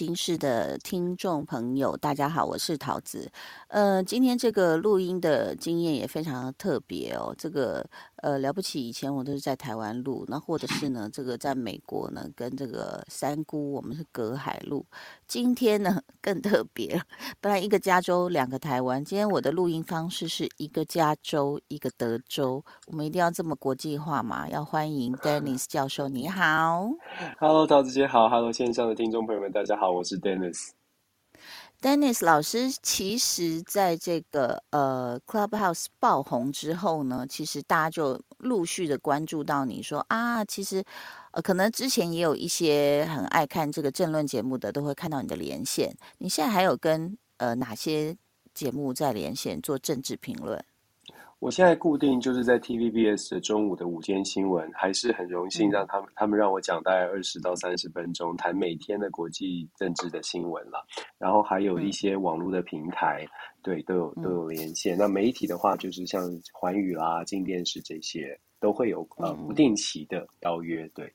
位女人心事的听众朋友，大家好，我是桃子。呃，今天这个录音的经验也非常特别哦。这个呃了不起，以前我都是在台湾录，那或者是呢，这个在美国呢，跟这个三姑我们是隔海录。今天呢 更特别，本来一个加州，两个台湾。今天我的录音方式是一个加州，一个德州。我们一定要这么国际化嘛？要欢迎 Dennis 教授，你好。Hello，桃子姐好。Hello，线上的听众朋友们，大家好，我是 Dennis。Dennis 老师，其实在这个呃 Clubhouse 爆红之后呢，其实大家就陆续的关注到你说啊，其实呃可能之前也有一些很爱看这个政论节目的，都会看到你的连线。你现在还有跟呃哪些节目在连线做政治评论？我现在固定就是在 TVBS 的中午的午间新闻，还是很荣幸让他们他们让我讲大概二十到三十分钟，谈每天的国际政治的新闻了。然后还有一些网络的平台，对，都有都有连线。那媒体的话，就是像环宇啦、金电视这些，都会有呃不定期的邀约。对，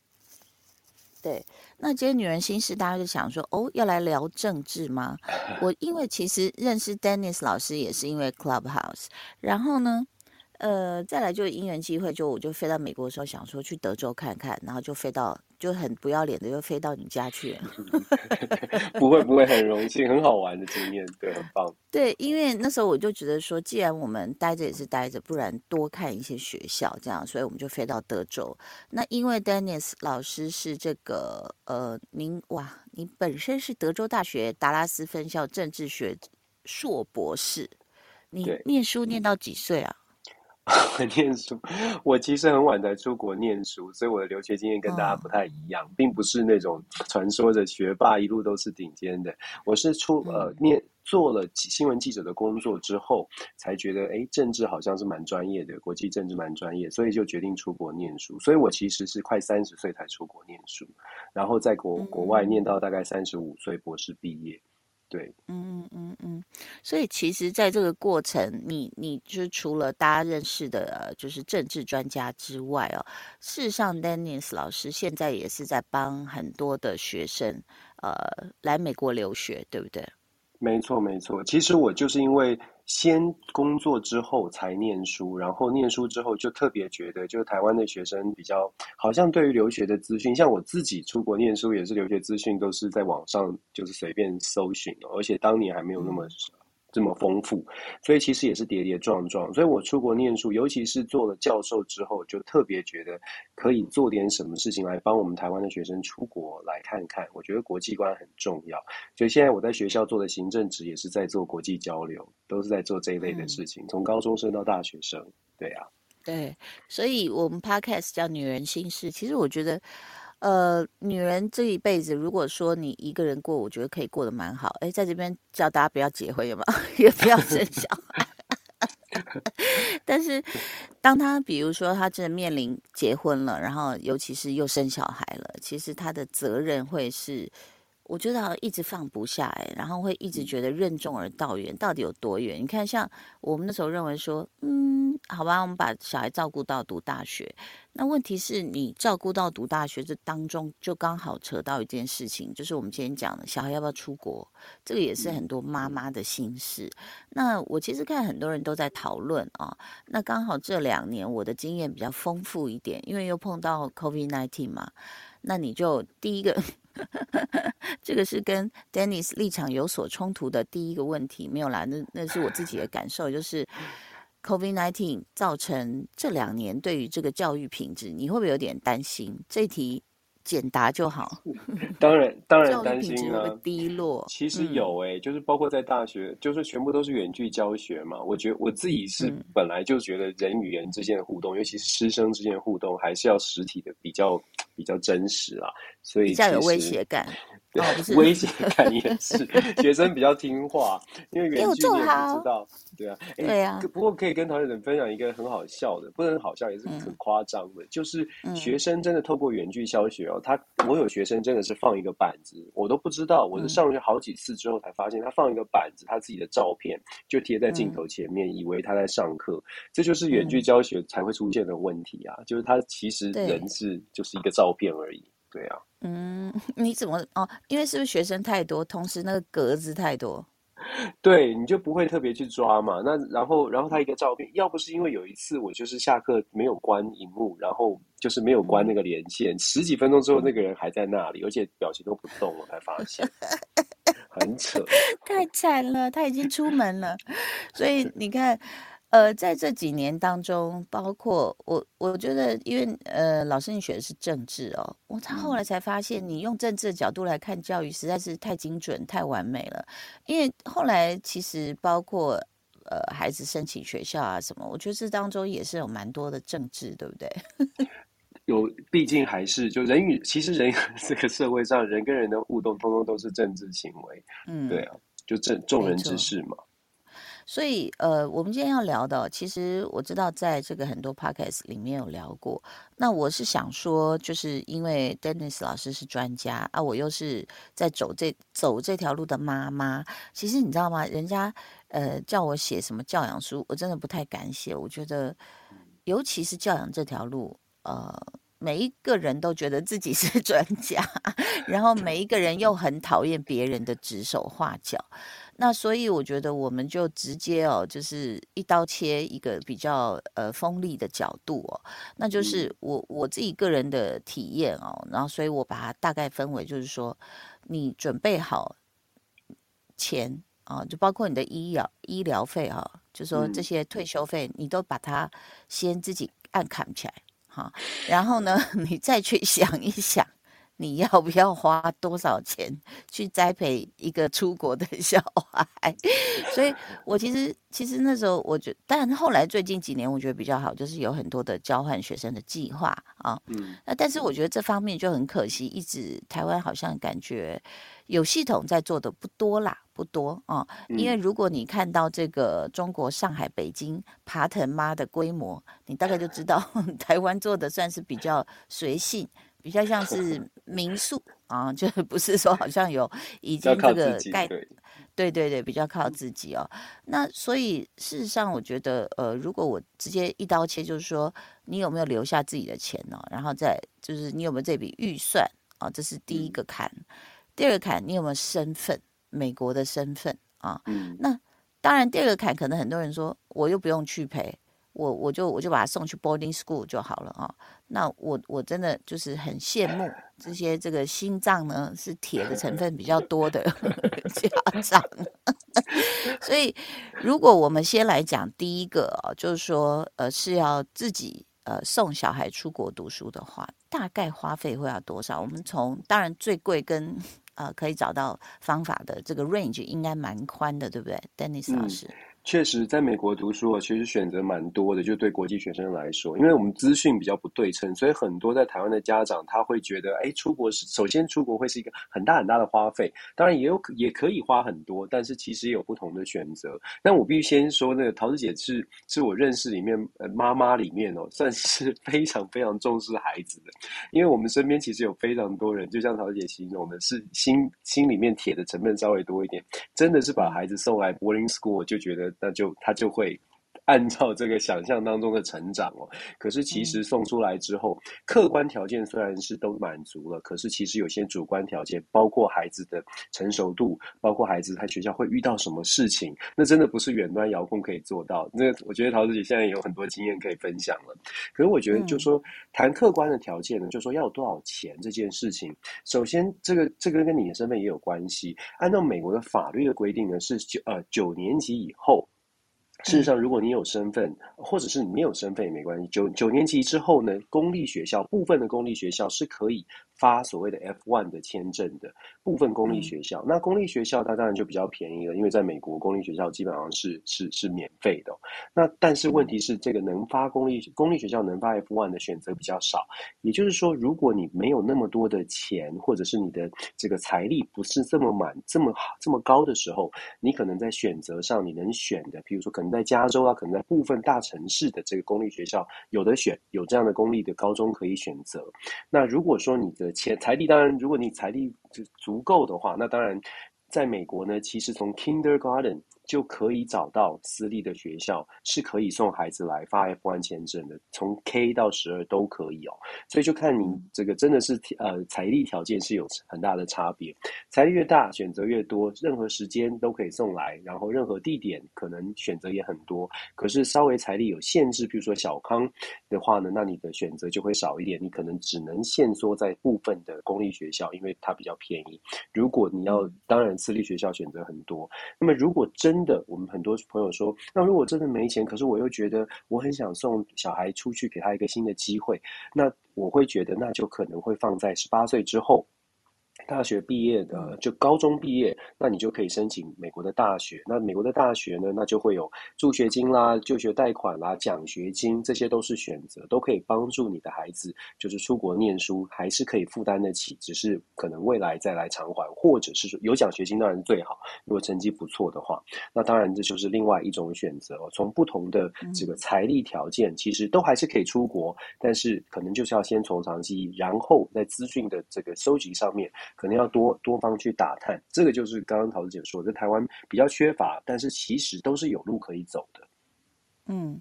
对。那今天女人心事，大家就想说，哦，要来聊政治吗？我因为其实认识 Dennis 老师也是因为 Clubhouse，然后呢。呃，再来就因缘机会，就我就飞到美国的时候，想说去德州看看，然后就飞到就很不要脸的，就飞到你家去。不会不会，很荣幸，很好玩的经验，对，很棒。对，因为那时候我就觉得说，既然我们待着也是待着，不然多看一些学校，这样，所以我们就飞到德州。那因为 Dennis 老师是这个呃，您哇，你本身是德州大学达拉斯分校政治学硕博士，你念书念到几岁啊？念书，我其实很晚才出国念书，所以我的留学经验跟大家不太一样，并不是那种传说的学霸，一路都是顶尖的。我是出呃念做了新闻记者的工作之后，才觉得哎，政治好像是蛮专业的，国际政治蛮专业，所以就决定出国念书。所以我其实是快三十岁才出国念书，然后在国国外念到大概三十五岁博士毕业。对，嗯嗯嗯嗯，所以其实，在这个过程，你你就是除了大家认识的，就是政治专家之外哦，事实上，Dennis 老师现在也是在帮很多的学生，呃，来美国留学，对不对？没错，没错。其实我就是因为。先工作之后才念书，然后念书之后就特别觉得，就台湾的学生比较好像对于留学的资讯，像我自己出国念书也是留学资讯都是在网上就是随便搜寻，而且当年还没有那么。这么丰富，所以其实也是跌跌撞撞。所以我出国念书，尤其是做了教授之后，就特别觉得可以做点什么事情来帮我们台湾的学生出国来看看。我觉得国际观很重要。所以现在我在学校做的行政职也是在做国际交流，都是在做这一类的事情，从高中生到大学生。对啊，对，所以我们 podcast 叫《女人心事》，其实我觉得。呃，女人这一辈子，如果说你一个人过，我觉得可以过得蛮好。哎，在这边叫大家不要结婚，有吗？也不要生小孩。但是，当他比如说他真的面临结婚了，然后尤其是又生小孩了，其实他的责任会是。我觉得好像一直放不下哎，然后会一直觉得任重而道远，到底有多远？你看，像我们那时候认为说，嗯，好吧，我们把小孩照顾到读大学。那问题是你照顾到读大学这当中，就刚好扯到一件事情，就是我们今天讲的小孩要不要出国，这个也是很多妈妈的心事。那我其实看很多人都在讨论啊，那刚好这两年我的经验比较丰富一点，因为又碰到 COVID nineteen 嘛，那你就第一个。这个是跟 Dennis 立场有所冲突的第一个问题，没有啦，那那是我自己的感受，就是 COVID-19 造成这两年对于这个教育品质，你会不会有点担心？这题。简答就好。当然，当然担心啊，低落。其实有诶，就是包括在大学，就是全部都是远距教学嘛。我觉得我自己是本来就觉得人与人之间的互动，尤其是师生之间的互动，还是要实体的比较比较真实啊。所以比较有威胁感。威胁感也是，学生比较听话，因为远距你也不知道，对啊，对啊。不过可以跟同学们分享一个很好笑的，不能好笑，也是很夸张的，就是学生真的透过远距教学哦，他我有学生真的是放一个板子，我都不知道，我是上学好几次之后才发现，他放一个板子，他自己的照片就贴在镜头前面，以为他在上课，这就是远距教学才会出现的问题啊，就是他其实人是就是一个照片而已。对啊。嗯，你怎么哦？因为是不是学生太多，同时那个格子太多？对，你就不会特别去抓嘛。那然后，然后他一个照片，要不是因为有一次我就是下课没有关荧幕，然后就是没有关那个连线，十几分钟之后那个人还在那里，而且表情都不动，我才发现，很扯，太惨了，他已经出门了，所以你看。呃，在这几年当中，包括我，我觉得，因为呃，老师你学的是政治哦，我他后来才发现，你用政治的角度来看教育，实在是太精准、太完美了。因为后来其实包括呃，孩子申请学校啊什么，我觉得这当中也是有蛮多的政治，对不对？有，毕竟还是就人与其实人这个社会上人跟人的互动，通通都是政治行为。嗯，对啊，就政众人之事嘛。所以，呃，我们今天要聊的，其实我知道，在这个很多 podcast 里面有聊过。那我是想说，就是因为 Dennis 老师是专家啊，我又是在走这走这条路的妈妈。其实你知道吗？人家呃叫我写什么教养书，我真的不太敢写。我觉得，尤其是教养这条路，呃，每一个人都觉得自己是 专家，然后每一个人又很讨厌别人的指手画脚。那所以我觉得我们就直接哦，就是一刀切一个比较呃锋利的角度哦，那就是我我自己个人的体验哦，然后所以我把它大概分为就是说，你准备好钱啊，就包括你的医疗医疗费哈，就说这些退休费你都把它先自己按砍起来哈，然后呢，你再去想一想。你要不要花多少钱去栽培一个出国的 小孩？所以，我其实其实那时候，我觉，但后来最近几年，我觉得比较好，就是有很多的交换学生的计划啊。嗯。那但是我觉得这方面就很可惜，一直台湾好像感觉有系统在做的不多啦，不多啊。因为如果你看到这个中国上海、北京爬藤妈的规模，你大概就知道 台湾做的算是比较随性。比较像 是民宿啊，就 不是说好像有已经这个盖，对对对，比较靠自己哦。那所以事实上，我觉得呃，如果我直接一刀切，就是说你有没有留下自己的钱呢？然后再就是你有没有这笔预算啊？这是第一个坎。第二个坎，你有没有身份？美国的身份啊？那当然，第二个坎可能很多人说，我又不用去赔。我我就我就把他送去 boarding school 就好了啊。那我我真的就是很羡慕这些这个心脏呢是铁的成分比较多的 家长。所以如果我们先来讲第一个啊，就是说呃是要自己呃送小孩出国读书的话，大概花费会要多少？我们从当然最贵跟呃可以找到方法的这个 range 应该蛮宽的，对不对，Dennis 老师？确实，在美国读书其实选择蛮多的。就对国际学生来说，因为我们资讯比较不对称，所以很多在台湾的家长他会觉得，哎，出国是首先出国会是一个很大很大的花费。当然也有也可以花很多，但是其实有不同的选择。但我必须先说，那个桃子姐是是我认识里面呃妈妈里面哦，算是 非常非常重视孩子的。因为我们身边其实有非常多人，就像桃子姐形容的，是心心里面铁的成分稍微多一点，真的是把孩子送来 boarding school 就觉得。那就他就会。按照这个想象当中的成长哦，可是其实送出来之后，客观条件虽然是都满足了，可是其实有些主观条件，包括孩子的成熟度，包括孩子在学校会遇到什么事情，那真的不是远端遥控可以做到。那我觉得陶子姐现在有很多经验可以分享了。可是我觉得，就说谈客观的条件呢，就说要有多少钱这件事情，首先这个这个跟你的身份也有关系。按照美国的法律的规定呢，是九呃九年级以后。事实上，如果你有身份，或者是你没有身份也没关系。九九年级之后呢，公立学校部分的公立学校是可以。发所谓的 F1 的签证的部分公立学校，那公立学校它当然就比较便宜了，因为在美国公立学校基本上是是是免费的。那但是问题是，这个能发公立公立学校能发 F1 的选择比较少。也就是说，如果你没有那么多的钱，或者是你的这个财力不是这么满、这么好、这么高的时候，你可能在选择上你能选的，比如说可在加州啊，可能在部分大城市的这个公立学校有的选，有这样的公立的高中可以选择。那如果说你的钱财力当然，如果你财力足够的话，那当然，在美国呢，其实从 kindergarten 就可以找到私立的学校是可以送孩子来发 F1 签证的，从 K 到十二都可以哦。所以就看你这个真的是呃财力条件是有很大的差别，财力越大选择越多，任何时间都可以送来，然后任何地点可能选择也很多。可是稍微财力有限制，比如说小康的话呢，那你的选择就会少一点，你可能只能限缩在部分的公立学校，因为它比较便宜。如果你要，当然私立学校选择很多。那么如果真真的，我们很多朋友说，那如果真的没钱，可是我又觉得我很想送小孩出去，给他一个新的机会，那我会觉得那就可能会放在十八岁之后。大学毕业的，就高中毕业，那你就可以申请美国的大学。那美国的大学呢，那就会有助学金啦、就学贷款啦、奖学金，这些都是选择，都可以帮助你的孩子，就是出国念书，还是可以负担得起。只是可能未来再来偿还，或者是说有奖学金当然最好。如果成绩不错的话，那当然这就是另外一种选择。从不同的这个财力条件，其实都还是可以出国，但是可能就是要先从长计议，然后在资讯的这个收集上面。可能要多多方去打探，这个就是刚刚陶子姐说，在台湾比较缺乏，但是其实都是有路可以走的。嗯，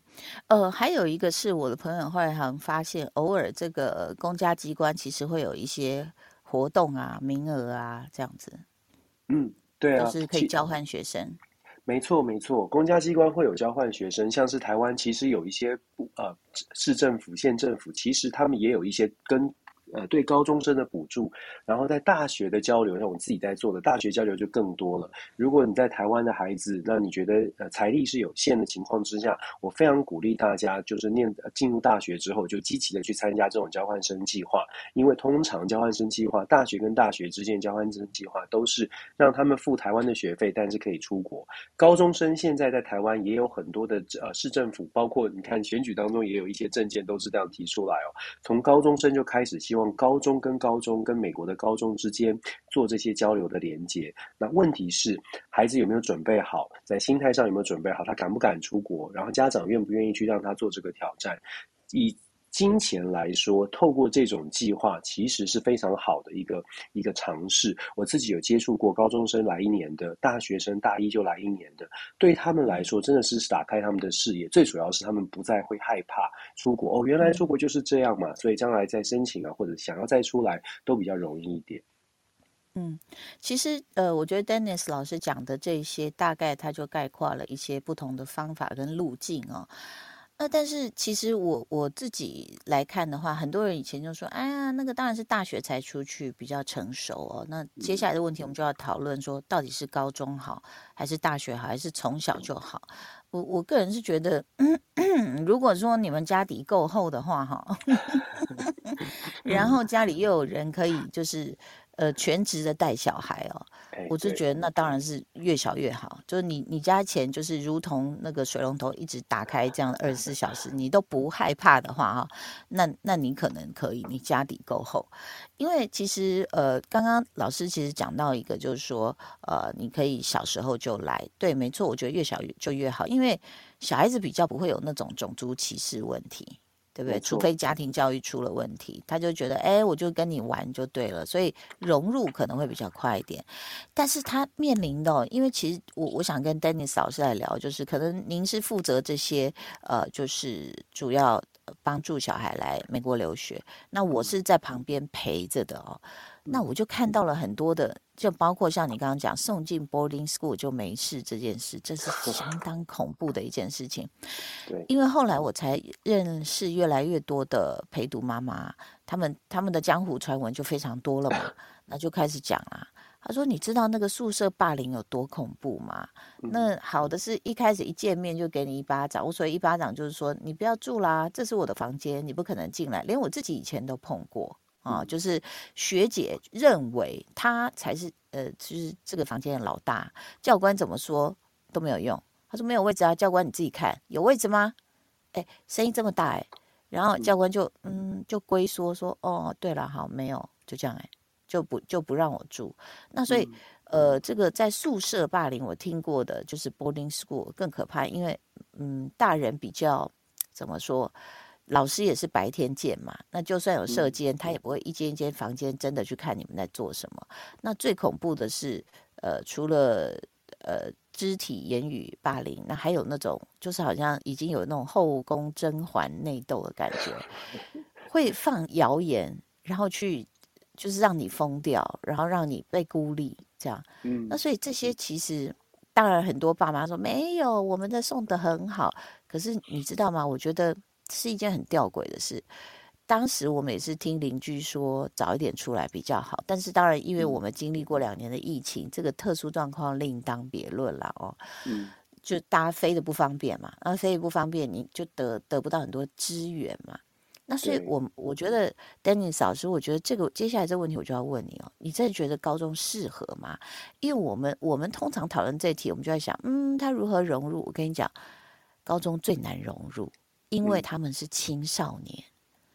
呃，还有一个是我的朋友后来好像发现，偶尔这个公家机关其实会有一些活动啊、名额啊这样子。嗯，对啊，就是可以交换学生。没错，没错，公家机关会有交换学生，像是台湾其实有一些呃市政府、县政府，其实他们也有一些跟。呃，对高中生的补助，然后在大学的交流，像我自己在做的大学交流就更多了。如果你在台湾的孩子，那你觉得呃财力是有限的情况之下，我非常鼓励大家，就是念进入大学之后就积极的去参加这种交换生计划，因为通常交换生计划，大学跟大学之间交换生计划都是让他们付台湾的学费，但是可以出国。高中生现在在台湾也有很多的呃市政府，包括你看选举当中也有一些证件都是这样提出来哦，从高中生就开始希望。高中跟高中跟美国的高中之间做这些交流的连接，那问题是孩子有没有准备好，在心态上有没有准备好，他敢不敢出国，然后家长愿不愿意去让他做这个挑战，以。金钱来说，透过这种计划，其实是非常好的一个一个尝试。我自己有接触过高中生来一年的，大学生大一就来一年的，对他们来说，真的是打开他们的视野。最主要是他们不再会害怕出国哦，原来出国就是这样嘛，所以将来再申请啊，或者想要再出来，都比较容易一点。嗯，其实呃，我觉得 Dennis 老师讲的这些，大概他就概括了一些不同的方法跟路径哦。那但是其实我我自己来看的话，很多人以前就说，哎呀，那个当然是大学才出去比较成熟哦。那接下来的问题，我们就要讨论说，到底是高中好，还是大学好，还是从小就好？我我个人是觉得，如果说你们家底够厚的话，哈，然后家里又有人可以就是。呃，全职的带小孩哦，我就觉得那当然是越小越好。就是你你家钱就是如同那个水龙头一直打开这样二十四小时，你都不害怕的话哈，那那你可能可以，你家底够厚。因为其实呃，刚刚老师其实讲到一个，就是说呃，你可以小时候就来，对，没错，我觉得越小就越好，因为小孩子比较不会有那种种族歧视问题。对不对？除非家庭教育出了问题，他就觉得，哎，我就跟你玩就对了，所以融入可能会比较快一点。但是他面临的，因为其实我我想跟 Dennis 老师来聊，就是可能您是负责这些，呃，就是主要帮助小孩来美国留学，那我是在旁边陪着的哦。那我就看到了很多的，就包括像你刚刚讲送进 boarding school 就没事这件事，这是相 当恐怖的一件事情。对，因为后来我才认识越来越多的陪读妈妈，他们他们的江湖传闻就非常多了嘛，那就开始讲啦。他说：“你知道那个宿舍霸凌有多恐怖吗？那好的是一开始一见面就给你一巴掌，我所以一巴掌就是说你不要住啦，这是我的房间，你不可能进来。连我自己以前都碰过。”啊，就是学姐认为她才是呃，就是这个房间的老大。教官怎么说都没有用。他说没有位置啊，教官你自己看有位置吗？哎，声音这么大哎，然后教官就嗯就龟缩说哦，对了，好没有，就这样哎，就不就不让我住。那所以呃，这个在宿舍霸凌我听过的就是 boarding school 更可怕，因为嗯大人比较怎么说？老师也是白天见嘛，那就算有射监，他也不会一间一间房间真的去看你们在做什么。那最恐怖的是，呃，除了呃肢体言语霸凌，那还有那种就是好像已经有那种后宫甄嬛内斗的感觉，会放谣言，然后去就是让你疯掉，然后让你被孤立，这样。嗯，那所以这些其实当然很多爸妈说没有，我们的送的很好，可是你知道吗？我觉得是一件很吊诡的事。当时我们也是听邻居说早一点出来比较好，但是当然，因为我们经历过两年的疫情，这个特殊状况另当别论了哦。嗯，就大家飞的不方便嘛，那飞的不方便，你就得得不到很多资源嘛。那所以，我我觉得，Dennis 老师，我觉得这个接下来这个问题我就要问你哦，你真的觉得高中适合吗？因为我们我们通常讨论这题，我们就在想，嗯，他如何融入？我跟你讲，高中最难融入，因为他们是青少年。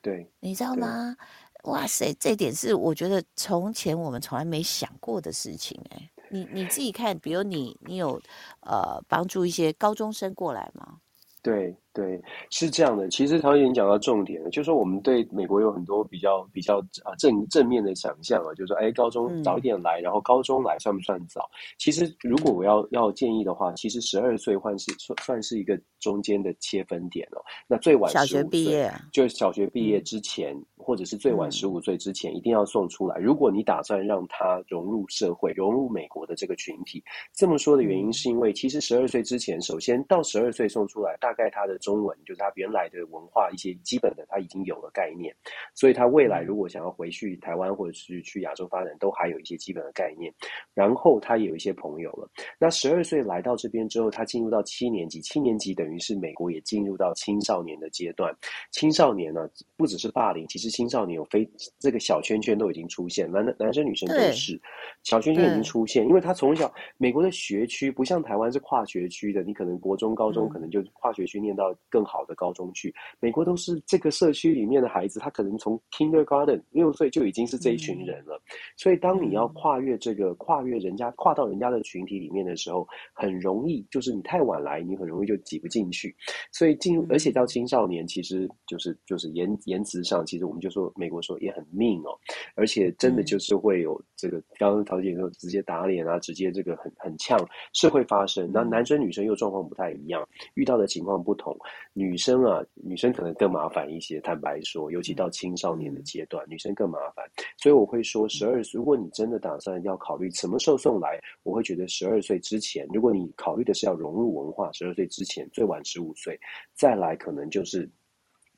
对，你知道吗？哇塞，这点是我觉得从前我们从来没想过的事情哎。你你自己看，比如你你有呃帮助一些高中生过来吗？对对，是这样的。其实陶姐讲到重点了，就是说我们对美国有很多比较比较啊正正面的想象啊，就是说，哎，高中早一点来，然后高中来算不算早？其实如果我要要建议的话，其实十二岁算是算算是一个中间的切分点哦。那最晚小学毕业，就小学毕业之前。或者是最晚十五岁之前一定要送出来。如果你打算让他融入社会、融入美国的这个群体，这么说的原因是因为，其实十二岁之前，首先到十二岁送出来，大概他的中文就是他原来的文化一些基本的他已经有了概念，所以他未来如果想要回去台湾或者是去亚洲发展，都还有一些基本的概念。然后他有一些朋友了。那十二岁来到这边之后，他进入到七年级，七年级等于是美国也进入到青少年的阶段。青少年呢，不只是霸凌，其实。青少年有非这个小圈圈都已经出现，男男生女生都是小圈圈已经出现，因为他从小美国的学区不像台湾是跨学区的，你可能国中、高中可能就跨学区念到更好的高中去。美国都是这个社区里面的孩子，他可能从 kindergarten 六岁就已经是这一群人了。所以当你要跨越这个跨越人家跨到人家的群体里面的时候，很容易就是你太晚来，你很容易就挤不进去。所以进入而且到青少年，其实就是就是言言辞上，其实我们就。说美国说也很命哦，而且真的就是会有这个，刚刚陶姐说直接打脸啊，直接这个很很呛是会发生。那男生女生又状况不太一样，遇到的情况不同。女生啊，女生可能更麻烦一些。坦白说，尤其到青少年的阶段，女生更麻烦。所以我会说，十二岁，如果你真的打算要考虑什么时候送来，我会觉得十二岁之前。如果你考虑的是要融入文化，十二岁之前，最晚十五岁再来，可能就是。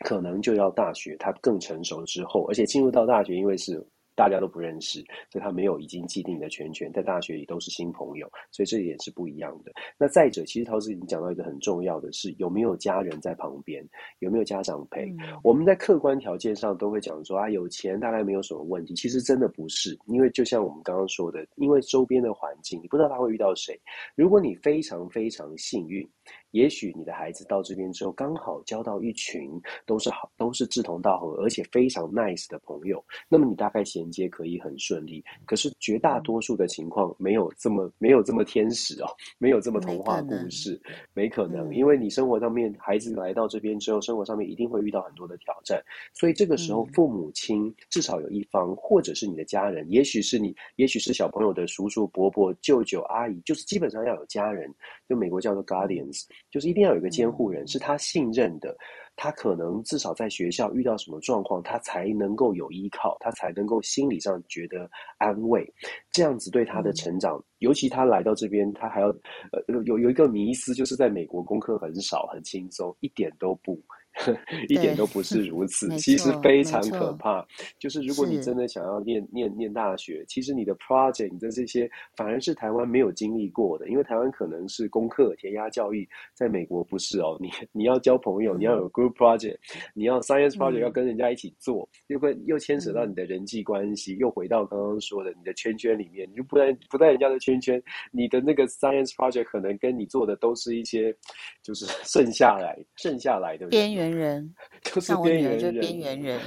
可能就要大学，他更成熟之后，而且进入到大学，因为是大家都不认识，所以他没有已经既定的圈圈，在大学里都是新朋友，所以这一点是不一样的。那再者，其实陶子已经讲到一个很重要的是，有没有家人在旁边，有没有家长陪？我们在客观条件上都会讲说啊，有钱大概没有什么问题，其实真的不是，因为就像我们刚刚说的，因为周边的环境，你不知道他会遇到谁。如果你非常非常幸运。也许你的孩子到这边之后，刚好交到一群都是好、都是志同道合，而且非常 nice 的朋友，那么你大概衔接可以很顺利。可是绝大多数的情况没有这么没有这么天使哦，没有这么童话故事，没可能，因为你生活上面孩子来到这边之后，生活上面一定会遇到很多的挑战，所以这个时候父母亲至少有一方，或者是你的家人，也许是你，也许是小朋友的叔叔伯伯、舅舅阿姨，就是基本上要有家人，就美国叫做 guardians。就是一定要有一个监护人，是他信任的，他可能至少在学校遇到什么状况，他才能够有依靠，他才能够心理上觉得安慰，这样子对他的成长，尤其他来到这边，他还要呃有有一个迷思，就是在美国功课很少，很轻松，一点都不。一点都不是如此，其实非常可怕。就是如果你真的想要念念念大学，其实你的 project 你的这些反而是台湾没有经历过的，因为台湾可能是功课填鸭教育，在美国不是哦。你你要交朋友，你要有 group project，你要 science project 要跟人家一起做，又会又牵扯到你的人际关系，又回到刚刚说的你的圈圈里面，你就不在不在人家的圈圈，你的那个 science project 可能跟你做的都是一些就是 剩下来剩下来的边缘。缘人，就是边缘人，边缘人，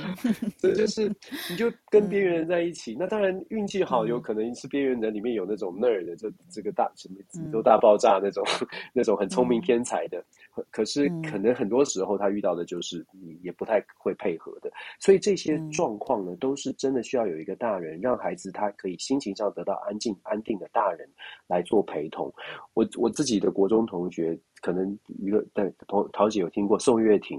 这就是你就 跟边缘人在一起。那当然运气好，有可能是边缘人里面有那种 nerd，这这个大什么宇宙大爆炸那种，那种很聪明天才的。可是可能很多时候他遇到的就是你也不太会配合的。所以这些状况呢，都是真的需要有一个大人，让孩子他可以心情上得到安静、安定的大人来做陪同。我我自己的国中同学。可能一个但陶陶姐有听过宋岳庭，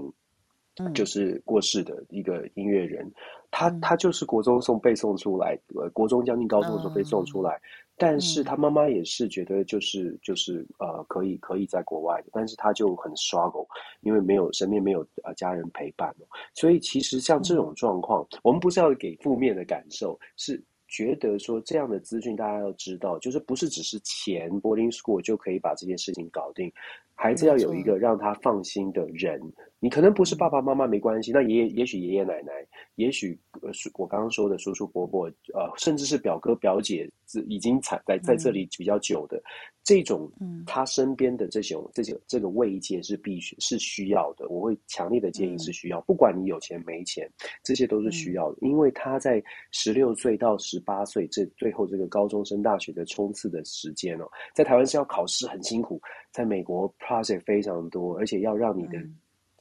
就是过世的一个音乐人，他他就是国中送背诵出来，呃，国中将近高中的时候背诵出来，但是他妈妈也是觉得就是就是呃可以可以在国外的，但是他就很 struggle，因为没有身边没有呃家人陪伴所以其实像这种状况，我们不是要给负面的感受，是。觉得说这样的资讯大家要知道，就是不是只是钱 boarding school 就可以把这件事情搞定，孩子要有一个让他放心的人。你可能不是爸爸妈妈没关系，那爷爷也许爷爷奶奶，也许呃我刚刚说的叔叔伯伯，呃，甚至是表哥表姐，已经在在在这里比较久的。这种，他身边的这种这些这个慰藉是必须是需要的，我会强烈的建议是需要，不管你有钱没钱，这些都是需要的，因为他在十六岁到十八岁这最后这个高中升大学的冲刺的时间哦，在台湾是要考试很辛苦，在美国 project 非常多，而且要让你的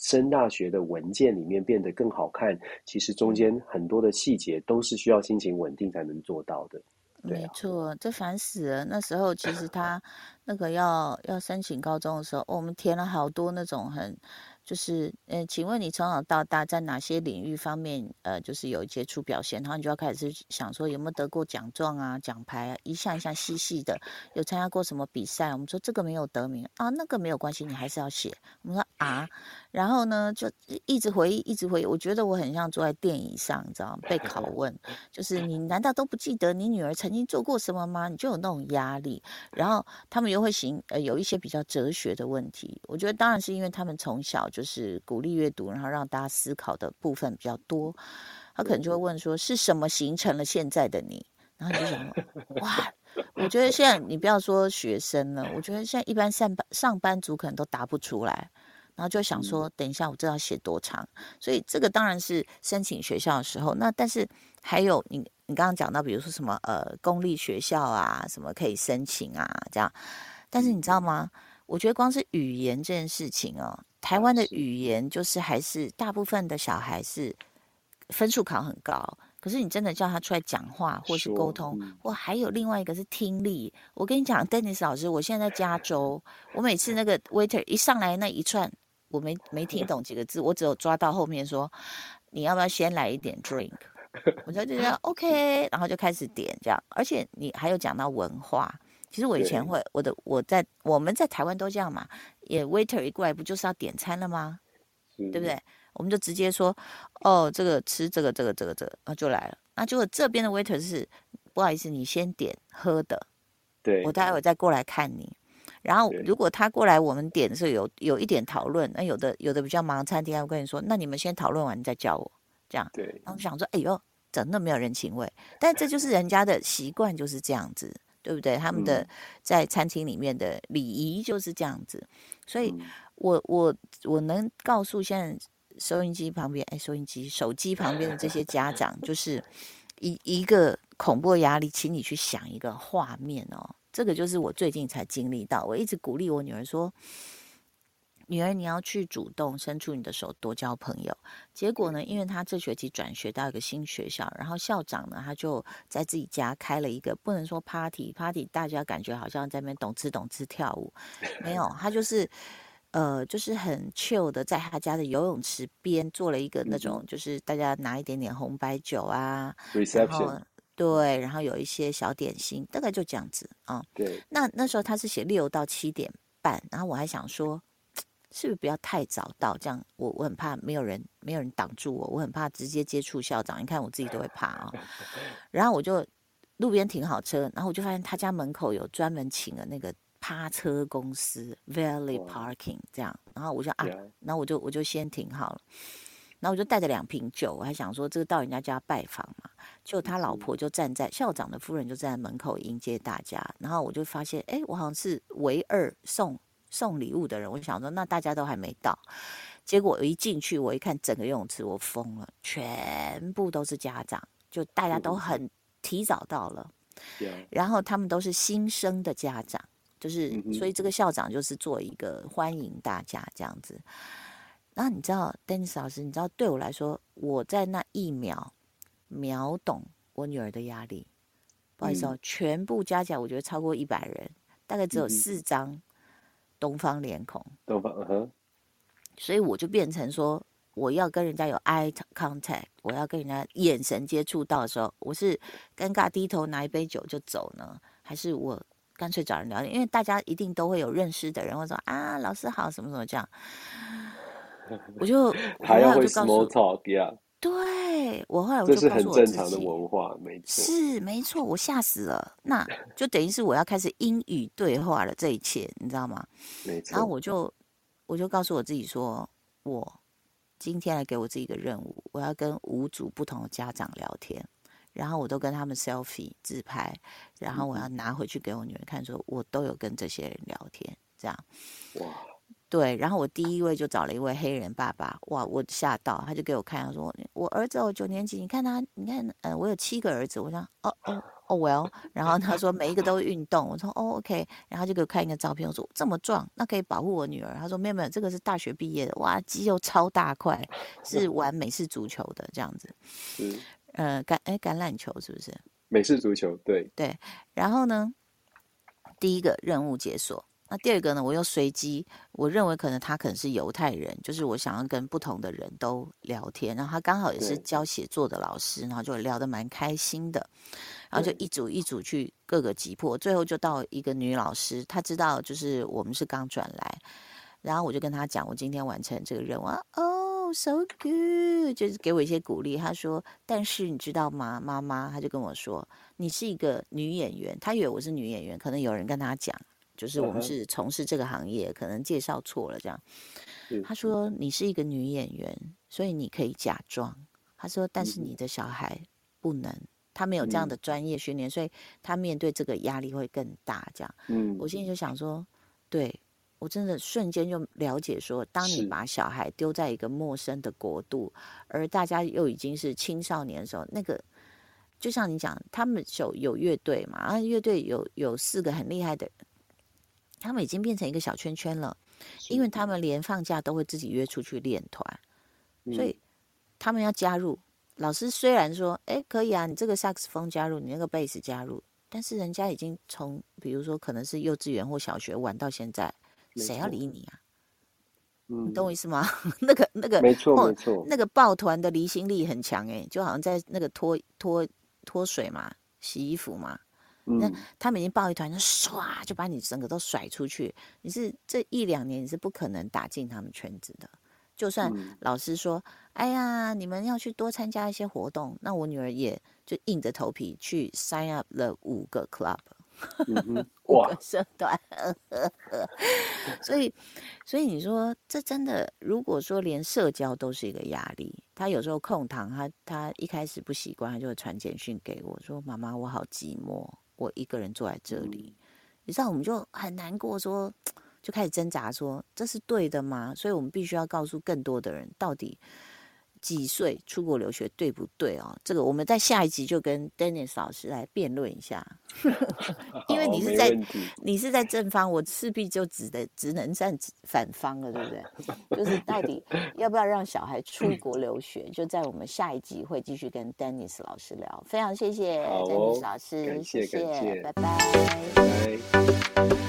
升大学的文件里面变得更好看，其实中间很多的细节都是需要心情稳定才能做到的。没错，这烦死了。那时候其实他那个要要申请高中的时候，我们填了好多那种很。就是，嗯，请问你从小到大在哪些领域方面，呃，就是有杰出表现？然后你就要开始想说有没有得过奖状啊、奖牌啊，一项一项细细的，有参加过什么比赛？我们说这个没有得名啊，那个没有关系，你还是要写。我们说啊，然后呢就一直回忆，一直回忆。我觉得我很像坐在电椅上，你知道吗？被拷问，就是你难道都不记得你女儿曾经做过什么吗？你就有那种压力。然后他们又会行，呃，有一些比较哲学的问题。我觉得当然是因为他们从小。就是鼓励阅读，然后让大家思考的部分比较多。他可能就会问说：“是什么形成了现在的你？”然后你就想：“哇，我觉得现在你不要说学生了，我觉得现在一般上班上班族可能都答不出来。”然后就想说：“等一下，我知道写多长。”所以这个当然是申请学校的时候。那但是还有你你刚刚讲到，比如说什么呃公立学校啊，什么可以申请啊这样。但是你知道吗？我觉得光是语言这件事情哦。台湾的语言就是还是大部分的小孩是分数考很高，可是你真的叫他出来讲话或是沟通，我还有另外一个是听力。我跟你讲，Dennis 老师，我现在在加州，我每次那个 waiter 一上来那一串，我没没听懂几个字，我只有抓到后面说你要不要先来一点 drink，我就觉得 OK，然后就开始点这样，而且你还有讲到文化。其实我以前会，我的我在我们在台湾都这样嘛，也 waiter 一过来不就是要点餐了吗？对不对？我们就直接说，哦，这个吃这个这个这个这个，啊就来了。那结果这边的 waiter 是不好意思，你先点喝的，对我待会再过来看你。然后如果他过来，我们点的时候有有一点讨论，那有的有的比较忙，餐厅还会跟你说，那你们先讨论完再叫我，这样。对。然后想说，哎呦，怎么那么没有人情味？但这就是人家的习惯，就是这样子。对不对？他们的在餐厅里面的礼仪就是这样子，所以我我我能告诉现在收音机旁边，哎，收音机、手机旁边的这些家长，就是一一个恐怖的压力，请你去想一个画面哦。这个就是我最近才经历到，我一直鼓励我女儿说。女儿，你要去主动伸出你的手，多交朋友。结果呢，因为他这学期转学到一个新学校，然后校长呢，他就在自己家开了一个，不能说 party，party 大家感觉好像在那边懂吃懂吃跳舞，没有，他就是，呃，就是很 chill 的，在他家的游泳池边做了一个那种，就是大家拿一点点红白酒啊，reception，对，然后有一些小点心，大概就这样子啊。对，那那时候他是写六到七点半，然后我还想说。是不是不要太早到？这样我我很怕没有人没有人挡住我，我很怕直接接触校长。你看我自己都会怕啊。然后我就路边停好车，然后我就发现他家门口有专门请了那个趴车公司 Valley Parking 这样。然后我就啊，然后我就我就先停好了。然后我就带着两瓶酒，我还想说这个到人家家拜访嘛，就他老婆就站在校长的夫人就站在门口迎接大家。然后我就发现，哎，我好像是唯二送。送礼物的人，我想说，那大家都还没到，结果我一进去，我一看整个游泳池，我疯了，全部都是家长，就大家都很提早到了，然后他们都是新生的家长，就是所以这个校长就是做一个欢迎大家这样子。然后你知道，Dennis 老师，你知道对我来说，我在那一秒秒懂我女儿的压力。不好意思哦，全部加起来，我觉得超过一百人，大概只有四张东方脸孔。东方，嗯哼。所以我就变成说，我要跟人家有 eye contact，我要跟人家眼神接触到的时候，我是尴尬低头拿一杯酒就走呢，还是我干脆找人聊天？因为大家一定都会有认识的人，会说啊，老师好，什么什么这样。我就还 要会 small talk 呀，对我后来我就这是很正常的文化，没错，是没错，我吓死了，那就等于是我要开始英语对话了，这一切你知道吗？没错，然后我就我就告诉我自己说，我今天来给我自己一个任务，我要跟五组不同的家长聊天，然后我都跟他们 selfie 自拍，然后我要拿回去给我女儿看，说我都有跟这些人聊天，这样，哇。对，然后我第一位就找了一位黑人爸爸，哇，我吓到，他就给我看，他说我儿子哦九年级，你看他，你看，呃，我有七个儿子，我想哦哦哦，well，然后他说每一个都运动，我说哦 OK，然后就给我看一个照片，我说这么壮，那可以保护我女儿，他说没有没有，这个是大学毕业的，哇，肌肉超大块，是玩美式足球的这样子，嗯，呃橄哎橄榄球是不是？美式足球，对。对，然后呢，第一个任务解锁。那第二个呢？我又随机，我认为可能他可能是犹太人，就是我想要跟不同的人都聊天，然后他刚好也是教写作的老师，然后就聊得蛮开心的，然后就一组一组去各个击破，最后就到一个女老师，她知道就是我们是刚转来，然后我就跟她讲我今天完成这个任务，哦，so good，就是给我一些鼓励。她说，但是你知道吗，妈妈，她就跟我说，你是一个女演员，她以为我是女演员，可能有人跟她讲。就是我们是从事这个行业，可能介绍错了这样。他说你是一个女演员，所以你可以假装。他说，但是你的小孩不能，他没有这样的专业训练，所以他面对这个压力会更大。这样，嗯，我心里就想说，对我真的瞬间就了解说，当你把小孩丢在一个陌生的国度，而大家又已经是青少年的时候，那个就像你讲，他们有有乐队嘛，啊，乐队有有四个很厉害的。他们已经变成一个小圈圈了，因为他们连放假都会自己约出去练团，所以他们要加入。老师虽然说，哎，可以啊，你这个萨克斯风加入，你那个贝斯加入，但是人家已经从，比如说可能是幼稚园或小学玩到现在，谁要理你啊？你懂我意思吗？那 个那个，没错没错，那个抱团的离心力很强哎，就好像在那个脱脱脱水嘛，洗衣服嘛。那他们已经抱一团，就唰就把你整个都甩出去。你是这一两年你是不可能打进他们圈子的。就算老师说：“哎呀，你们要去多参加一些活动。”那我女儿也就硬着头皮去 sign up 了五个 club，五个社团。所以，所以你说这真的，如果说连社交都是一个压力，他有时候空堂，他他一开始不习惯，他就会传简讯给我说：“妈妈，我好寂寞。”我一个人坐在这里，你知道，我们就很难过，说就开始挣扎，说这是对的吗？所以我们必须要告诉更多的人，到底。几岁出国留学对不对哦？这个我们在下一集就跟 Dennis 老师来辩论一下，因为你是在你是在正方，我势必就只能只能站反方了，对不对？就是到底要不要让小孩出国留学？就在我们下一集会继续跟 Dennis 老师聊。非常谢谢 Dennis 老师，谢谢，拜拜。